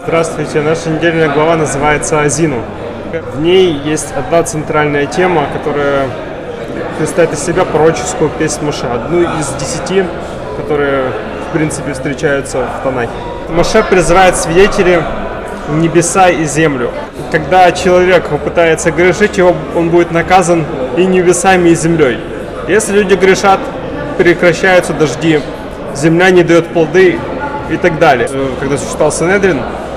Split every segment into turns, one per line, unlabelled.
Здравствуйте, наша недельная глава называется «Азину». В ней есть одна центральная тема, которая представляет из себя пророческую песнь Моше, одну из десяти, которые, в принципе, встречаются в Танахе. Моше призывает свидетелей небеса и землю. Когда человек попытается грешить, его, он будет наказан и небесами, и землей. Если люди грешат, прекращаются дожди, земля не дает плоды и так далее. Когда существовал Санедрин, э,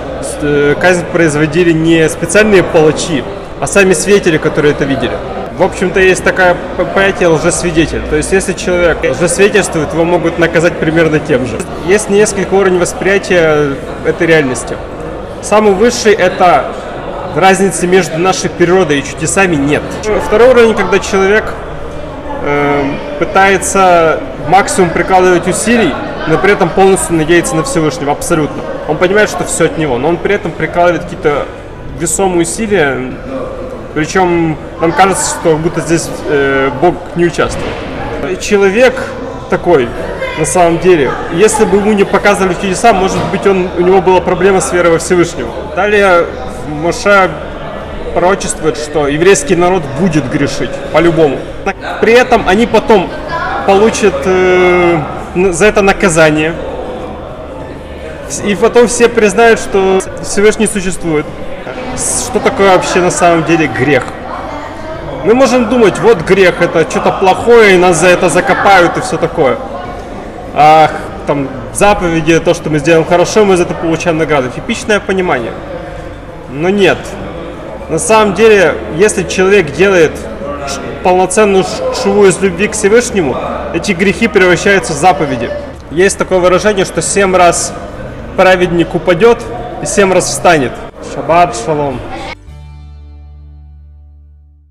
казнь производили не специальные палачи, а сами свидетели, которые это видели. В общем-то, есть такое понятие лжесвидетель. То есть, если человек лжесвидетельствует, его могут наказать примерно тем же. Есть несколько уровней восприятия этой реальности. Самый высший – это разницы между нашей природой и чудесами нет. Второй уровень, когда человек э, пытается максимум прикладывать усилий, но при этом полностью надеяться на Всевышнего, абсолютно. Он понимает, что все от него, но он при этом прикладывает какие-то весомые усилия, причем нам кажется, что будто здесь э, Бог не участвует. Человек такой, на самом деле, если бы ему не показывали чудеса, может быть, он, у него была проблема с верой во Всевышнего. Далее Моше пророчествует, что еврейский народ будет грешить, по-любому. При этом они потом получат э, за это наказание. И потом все признают, что Всевышний существует. Что такое вообще на самом деле грех? Мы можем думать, вот грех, это что-то плохое, и нас за это закопают и все такое. А там заповеди, то, что мы сделаем хорошо, мы за это получаем награду. Типичное понимание. Но нет. На самом деле, если человек делает полноценную шву из любви к Всевышнему, эти грехи превращаются в заповеди. Есть такое выражение, что семь раз праведник упадет и семь раз встанет. Шаббат шалом.